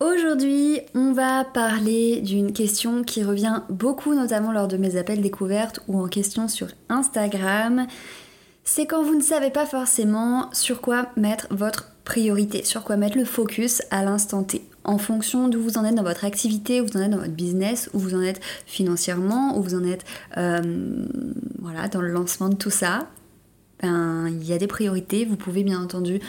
Aujourd'hui, on va parler d'une question qui revient beaucoup, notamment lors de mes appels découvertes ou en question sur Instagram c'est quand vous ne savez pas forcément sur quoi mettre votre priorité, sur quoi mettre le focus à l'instant T. En fonction d'où vous en êtes dans votre activité, où vous en êtes dans votre business, où vous en êtes financièrement, où vous en êtes euh, voilà, dans le lancement de tout ça, ben, il y a des priorités. Vous pouvez bien entendu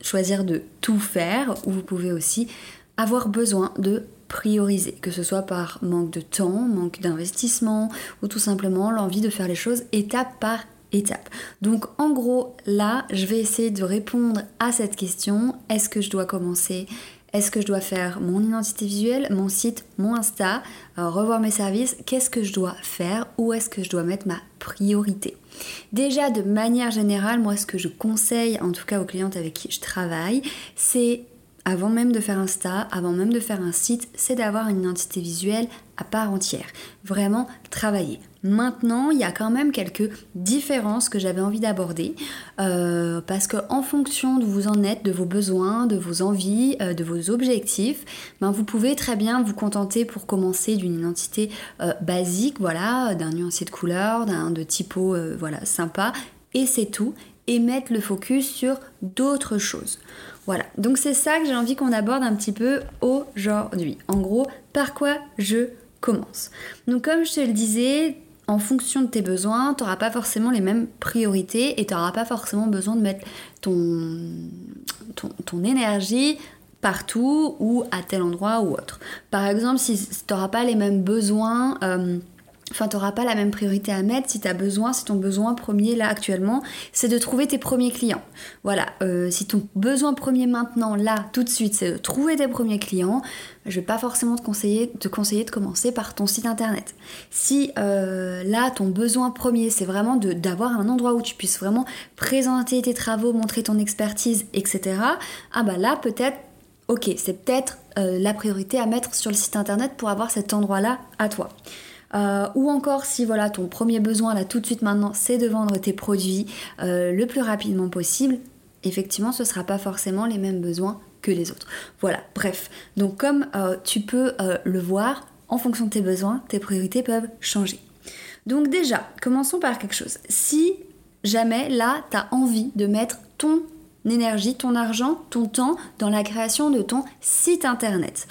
choisir de tout faire ou vous pouvez aussi avoir besoin de prioriser, que ce soit par manque de temps, manque d'investissement ou tout simplement l'envie de faire les choses étape par étape. Donc en gros, là, je vais essayer de répondre à cette question. Est-ce que je dois commencer Est-ce que je dois faire mon identité visuelle, mon site, mon Insta, euh, revoir mes services? Qu'est-ce que je dois faire? Où est-ce que je dois mettre ma priorité? Déjà, de manière générale, moi, ce que je conseille, en tout cas aux clientes avec qui je travaille, c'est avant même de faire Insta, avant même de faire un site, c'est d'avoir une identité visuelle à part entière. Vraiment travailler. Maintenant, il y a quand même quelques différences que j'avais envie d'aborder euh, parce que en fonction de vous en êtes, de vos besoins, de vos envies, euh, de vos objectifs, ben, vous pouvez très bien vous contenter pour commencer d'une identité euh, basique, voilà, d'un nuancier de couleur, d'un de typo, voilà, sympa, et c'est tout, et mettre le focus sur d'autres choses. Voilà, donc c'est ça que j'ai envie qu'on aborde un petit peu aujourd'hui. En gros, par quoi je commence. Donc comme je te le disais, en fonction de tes besoins, tu n'auras pas forcément les mêmes priorités et tu n'auras pas forcément besoin de mettre ton, ton, énergie partout ou à tel endroit ou autre. Par exemple, si tu n'auras pas les mêmes besoins, euh, Enfin, tu n'auras pas la même priorité à mettre si tu as besoin, si ton besoin premier là actuellement, c'est de trouver tes premiers clients. Voilà, euh, si ton besoin premier maintenant, là, tout de suite, c'est de trouver tes premiers clients, je vais pas forcément te conseiller, te conseiller de commencer par ton site internet. Si euh, là, ton besoin premier, c'est vraiment d'avoir un endroit où tu puisses vraiment présenter tes travaux, montrer ton expertise, etc., ah bah là, peut-être, ok, c'est peut-être euh, la priorité à mettre sur le site internet pour avoir cet endroit-là à toi. Euh, ou encore si voilà ton premier besoin là tout de suite maintenant c'est de vendre tes produits euh, le plus rapidement possible, effectivement ce ne sera pas forcément les mêmes besoins que les autres. Voilà, bref. Donc comme euh, tu peux le voir, en fonction de tes besoins, tes priorités peuvent changer. Donc déjà, commençons par quelque chose. Si jamais là, tu as envie de mettre ton énergie, ton argent, ton temps dans la création de ton site internet,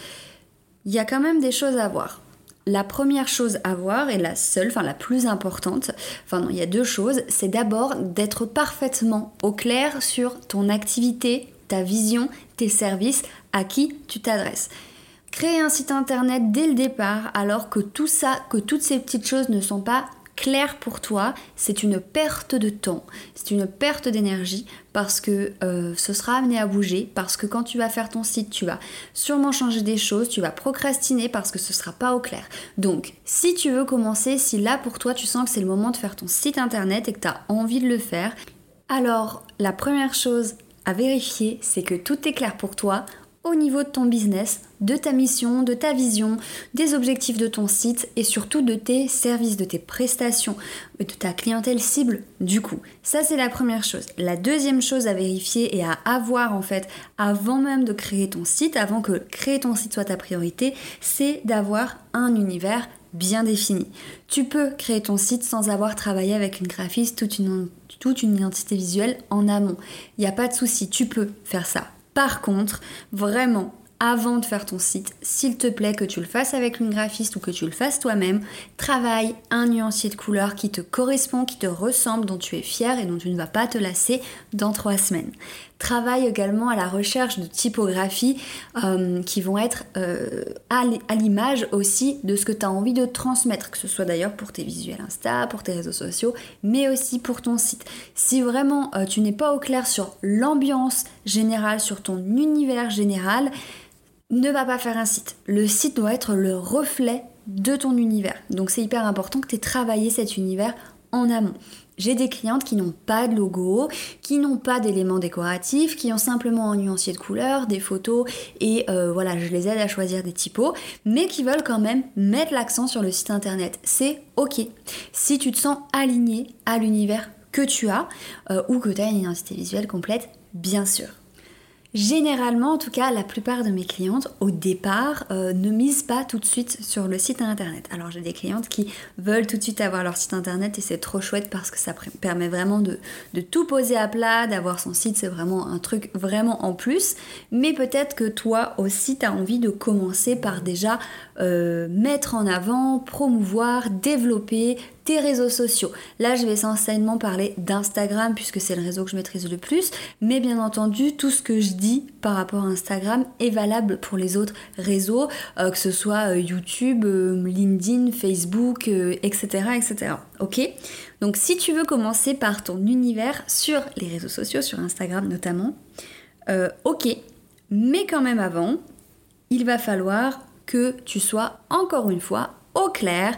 il y a quand même des choses à voir la première chose à voir, et la seule, enfin la plus importante, enfin non, il y a deux choses, c'est d'abord d'être parfaitement au clair sur ton activité, ta vision, tes services, à qui tu t'adresses. Créer un site internet dès le départ alors que tout ça, que toutes ces petites choses ne sont pas clair pour toi, c'est une perte de temps, c'est une perte d'énergie parce que euh, ce sera amené à bouger, parce que quand tu vas faire ton site, tu vas sûrement changer des choses, tu vas procrastiner parce que ce sera pas au clair. Donc, si tu veux commencer, si là pour toi tu sens que c'est le moment de faire ton site internet et que tu as envie de le faire, alors la première chose à vérifier, c'est que tout est clair pour toi au niveau de ton business, de ta mission, de ta vision, des objectifs de ton site et surtout de tes services, de tes prestations, de ta clientèle cible du coup. Ça c'est la première chose. La deuxième chose à vérifier et à avoir en fait avant même de créer ton site, avant que créer ton site soit ta priorité, c'est d'avoir un univers bien défini. Tu peux créer ton site sans avoir travaillé avec une graphiste, toute une, toute une identité visuelle en amont. Il n'y a pas de souci, tu peux faire ça. Par contre, vraiment, avant de faire ton site, s'il te plaît que tu le fasses avec une graphiste ou que tu le fasses toi-même, travaille un nuancier de couleur qui te correspond, qui te ressemble, dont tu es fier et dont tu ne vas pas te lasser dans trois semaines. Travaille également à la recherche de typographies euh, qui vont être euh, à l'image aussi de ce que tu as envie de transmettre, que ce soit d'ailleurs pour tes visuels Insta, pour tes réseaux sociaux, mais aussi pour ton site. Si vraiment euh, tu n'es pas au clair sur l'ambiance générale, sur ton univers général, ne va pas faire un site. Le site doit être le reflet de ton univers. Donc c'est hyper important que tu aies travaillé cet univers en amont. J'ai des clientes qui n'ont pas de logo, qui n'ont pas d'éléments décoratifs, qui ont simplement un nuancier de couleurs, des photos et euh, voilà, je les aide à choisir des typos, mais qui veulent quand même mettre l'accent sur le site internet. C'est ok. Si tu te sens aligné à l'univers que tu as euh, ou que tu as une identité visuelle complète, bien sûr. Généralement, en tout cas, la plupart de mes clientes, au départ, euh, ne misent pas tout de suite sur le site internet. Alors, j'ai des clientes qui veulent tout de suite avoir leur site internet et c'est trop chouette parce que ça permet vraiment de, tout poser à plat, d'avoir son site, c'est vraiment un truc vraiment en plus. Mais peut-être que toi aussi, tu as envie de commencer par déjà euh, mettre en avant, promouvoir, développer réseaux sociaux. Là, je vais essentiellement parler d'Instagram puisque c'est le réseau que je maîtrise le plus, mais bien entendu, tout ce que je dis par rapport à Instagram est valable pour les autres réseaux, euh, que ce soit euh, YouTube, euh, LinkedIn, Facebook, etc., etc. Ok? Donc, si tu veux commencer par ton univers sur les réseaux sociaux, sur Instagram notamment, ok, mais quand même avant, il va falloir que tu sois encore une fois au clair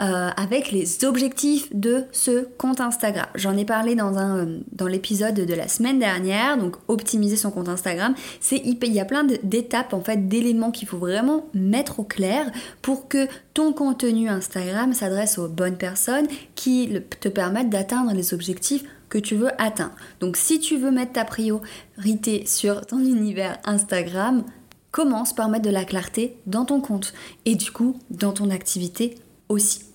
euh, avec les objectifs de ce compte Instagram. J'en ai parlé dans, euh, dans l'épisode de la semaine dernière, donc optimiser son compte Instagram. Il y a plein d'étapes, en fait, d'éléments qu'il faut vraiment mettre au clair pour que ton contenu Instagram s'adresse aux bonnes personnes qui te permettent d'atteindre les objectifs que tu veux atteindre. Donc si tu veux mettre ta priorité sur ton univers Instagram, commence par mettre de la clarté dans ton compte et du coup dans ton activité aussi.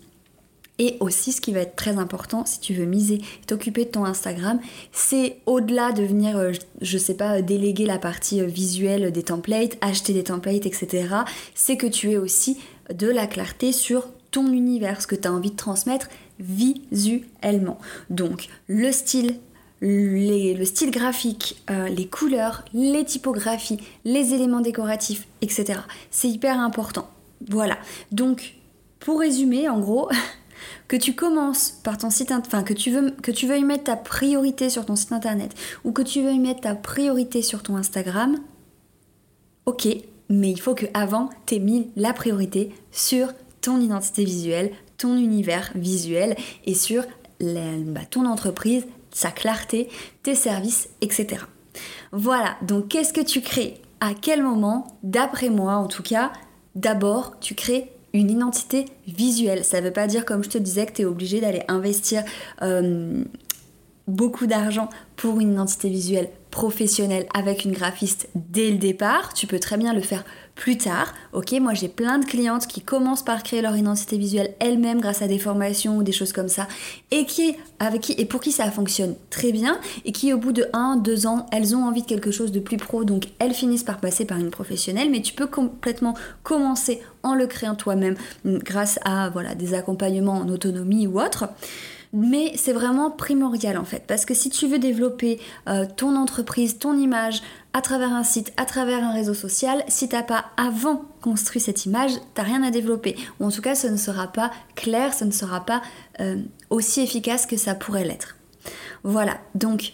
Et aussi, ce qui va être très important si tu veux miser et t'occuper de ton Instagram, c'est au-delà de venir, euh, je sais pas, déléguer la partie euh, visuelle des templates, acheter des templates, etc. C'est que tu aies aussi de la clarté sur ton univers, ce que tu as envie de transmettre visuellement. Donc, le style, le style graphique, euh, les couleurs, les typographies, les éléments décoratifs, etc. C'est hyper important. Voilà. Donc, pour résumer, en gros, que tu commences par ton site enfin que tu veux que tu veuilles mettre ta priorité sur ton site internet ou que tu veuilles mettre ta priorité sur ton Instagram, ok, mais il faut que avant tu aies mis la priorité sur ton identité visuelle, ton univers visuel et sur bah, ton entreprise, sa clarté, tes services, etc. Voilà, donc qu'est-ce que tu crées? À quel moment D'après moi en tout cas, d'abord tu crées une identité visuelle. Ça ne veut pas dire, comme je te disais, que tu es obligé d'aller investir euh, beaucoup d'argent pour une identité visuelle professionnelle avec une graphiste dès le départ. Tu peux très bien le faire plus tard. Ok, moi j'ai plein de clientes qui commencent par créer leur identité visuelle elles-mêmes grâce à des formations ou des choses comme ça, et qui avec et pour qui ça fonctionne très bien, et qui au bout de 1, 2 ans, elles ont envie de quelque chose de plus pro, donc elles finissent par passer par une professionnelle. Mais tu peux complètement commencer en le créant toi-même grâce à voilà des accompagnements en autonomie ou autre mais c'est vraiment primordial en fait parce que si tu veux développer euh, ton entreprise, ton image à travers un site, à travers un réseau social, si t'as pas avant construit cette image, t'as rien à développer. Ou en tout cas ce ne sera pas clair, ce ne sera pas euh, aussi efficace que ça pourrait l'être. Voilà, donc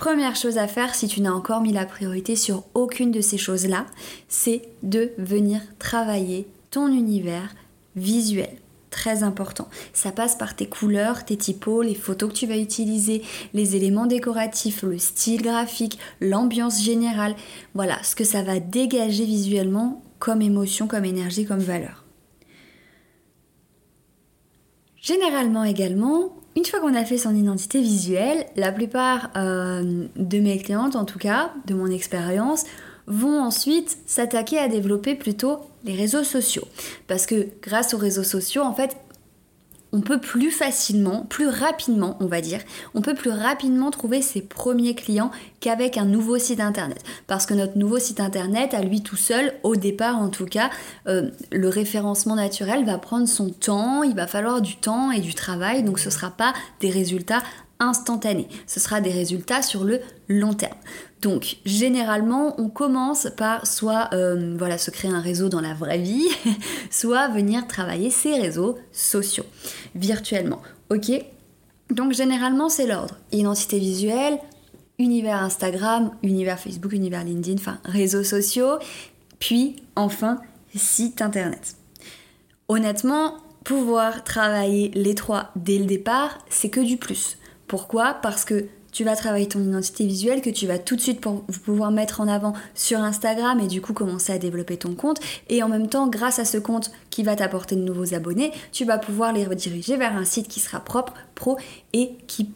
Première chose à faire si tu n'as encore mis la priorité sur aucune de ces choses-là, c'est de venir travailler ton univers visuel très important. Ça passe par tes couleurs, tes typos, les photos que tu vas utiliser, les éléments décoratifs, le style graphique, l'ambiance générale. Voilà, ce que ça va dégager visuellement comme émotion, comme énergie, comme valeur. Généralement également, une fois qu'on a fait son identité visuelle, la plupart euh, de mes clientes, en tout cas, de mon expérience, vont ensuite s'attaquer à développer plutôt les réseaux sociaux. Parce que grâce aux réseaux sociaux, en fait, on peut plus facilement, plus rapidement, on va dire, on peut plus rapidement trouver ses premiers clients qu'avec un nouveau site internet. Parce que notre nouveau site internet, à lui tout seul, au départ en tout cas, euh, le référencement naturel va prendre son temps, il va falloir du temps et du travail, donc ce ne sera pas des résultats instantanés, ce sera des résultats sur le long terme. Donc généralement, on commence par soit euh, voilà, se créer un réseau dans la vraie vie, soit venir travailler ses réseaux sociaux virtuellement. Ok? Donc généralement, c'est l'ordre. Identité visuelle, univers Instagram, univers Facebook, univers LinkedIn, enfin réseaux sociaux, puis enfin site internet. Honnêtement, pouvoir travailler les trois dès le départ, c'est que du plus. Pourquoi? Parce que tu vas travailler ton identité visuelle que tu vas tout de suite pouvoir mettre en avant sur Instagram et du coup commencer à développer ton compte. Et en même temps, grâce à ce compte qui va t'apporter de nouveaux abonnés, tu vas pouvoir les rediriger vers un site qui sera propre, pro et qui,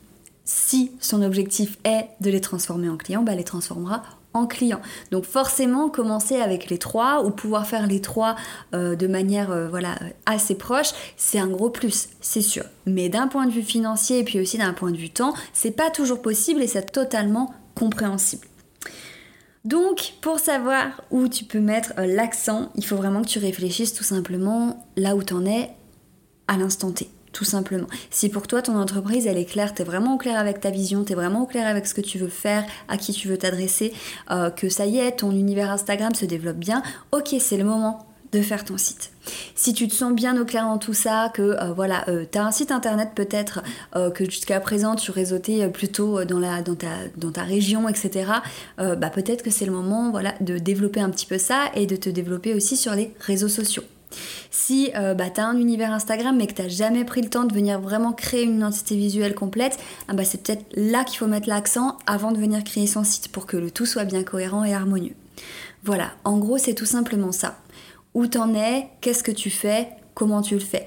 si son objectif est de les transformer en clients, bah, les transformera en client. Donc forcément, commencer avec les trois ou pouvoir faire les trois euh, de manière euh, voilà, assez proche, c'est un gros plus, c'est sûr. Mais d'un point de vue financier et puis aussi d'un point de vue temps, c'est pas toujours possible et c'est totalement compréhensible. Donc, pour savoir où tu peux mettre euh, l'accent, il faut vraiment que tu réfléchisses tout simplement là où tu en es à l'instant T tout simplement. Si pour toi ton entreprise elle est claire, tu es vraiment au clair avec ta vision, tu es vraiment au clair avec ce que tu veux faire, à qui tu veux t'adresser, euh, que ça y est, ton univers Instagram se développe bien, ok, c'est le moment de faire ton site. Si tu te sens bien au clair dans tout ça, que euh, voilà, euh, tu as un site internet peut-être que jusqu'à présent tu réseautais plutôt dans, ta région, etc., bah peut-être que c'est le moment voilà, de développer un petit peu ça et de te développer aussi sur les réseaux sociaux. Si euh, bah, tu as un univers Instagram mais que tu jamais pris le temps de venir vraiment créer une identité visuelle complète, ah bah, c'est peut-être là qu'il faut mettre l'accent avant de venir créer son site pour que le tout soit bien cohérent et harmonieux. Voilà, en gros c'est tout simplement ça. Où t'en es, qu'est-ce que tu fais, comment tu le fais.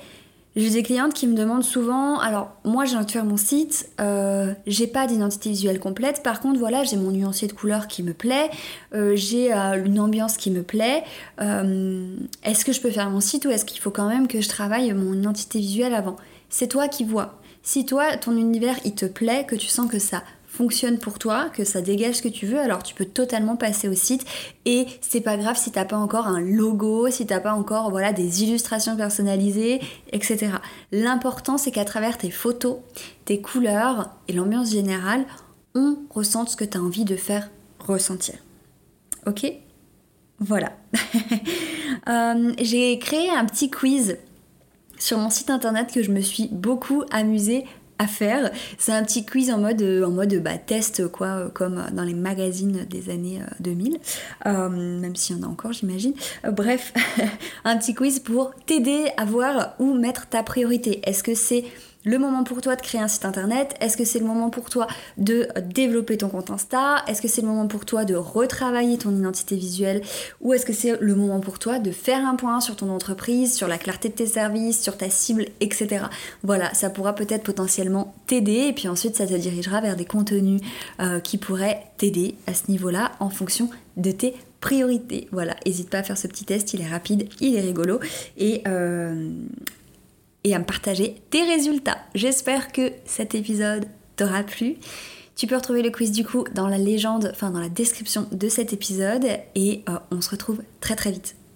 J'ai des clientes qui me demandent souvent, alors moi j'ai faire mon site, euh, j'ai pas d'identité visuelle complète, par contre voilà j'ai mon nuancier de couleurs qui me plaît, euh, j'ai euh, une ambiance qui me plaît, est-ce que je peux faire mon site ou est-ce qu'il faut quand même que je travaille mon identité visuelle avant? C'est toi qui vois. Si toi ton univers il te plaît, que tu sens que ça fonctionne pour toi, que ça dégage ce que tu veux, alors tu peux totalement passer au site et c'est pas grave si t'as pas encore un logo, si t'as pas encore voilà des illustrations personnalisées, etc. L'important c'est qu'à travers tes photos, tes couleurs et l'ambiance générale, on ressente ce que tu as envie de faire ressentir. Ok? Voilà. Euh, j'ai créé un petit quiz sur mon site internet que je me suis beaucoup amusée à faire. C'est un petit quiz en mode, en mode bah, test, quoi, comme dans les magazines des années 2000, euh, euh, même s'il y en a encore, j'imagine. Euh, bref, un petit quiz pour t'aider à voir où mettre ta priorité. Est-ce que c'est le moment pour toi de créer un site internet Est-ce que c'est le moment pour toi de développer ton compte Insta Est-ce que c'est le moment pour toi de retravailler ton identité visuelle Ou est-ce que c'est le moment pour toi de faire un point sur ton entreprise, sur la clarté de tes services, sur ta cible, etc. Voilà, ça pourra peut-être potentiellement t'aider et puis ensuite ça te dirigera vers des contenus euh, qui pourraient t'aider à ce niveau-là en fonction de tes priorités. Voilà, n'hésite pas à faire ce petit test, il est rapide, il est rigolo et, euh, et à me partager tes résultats. J'espère que cet épisode t'aura plu. Tu peux retrouver le quiz du coup dans la légende, enfin dans la description de cet épisode et euh, on se retrouve très très vite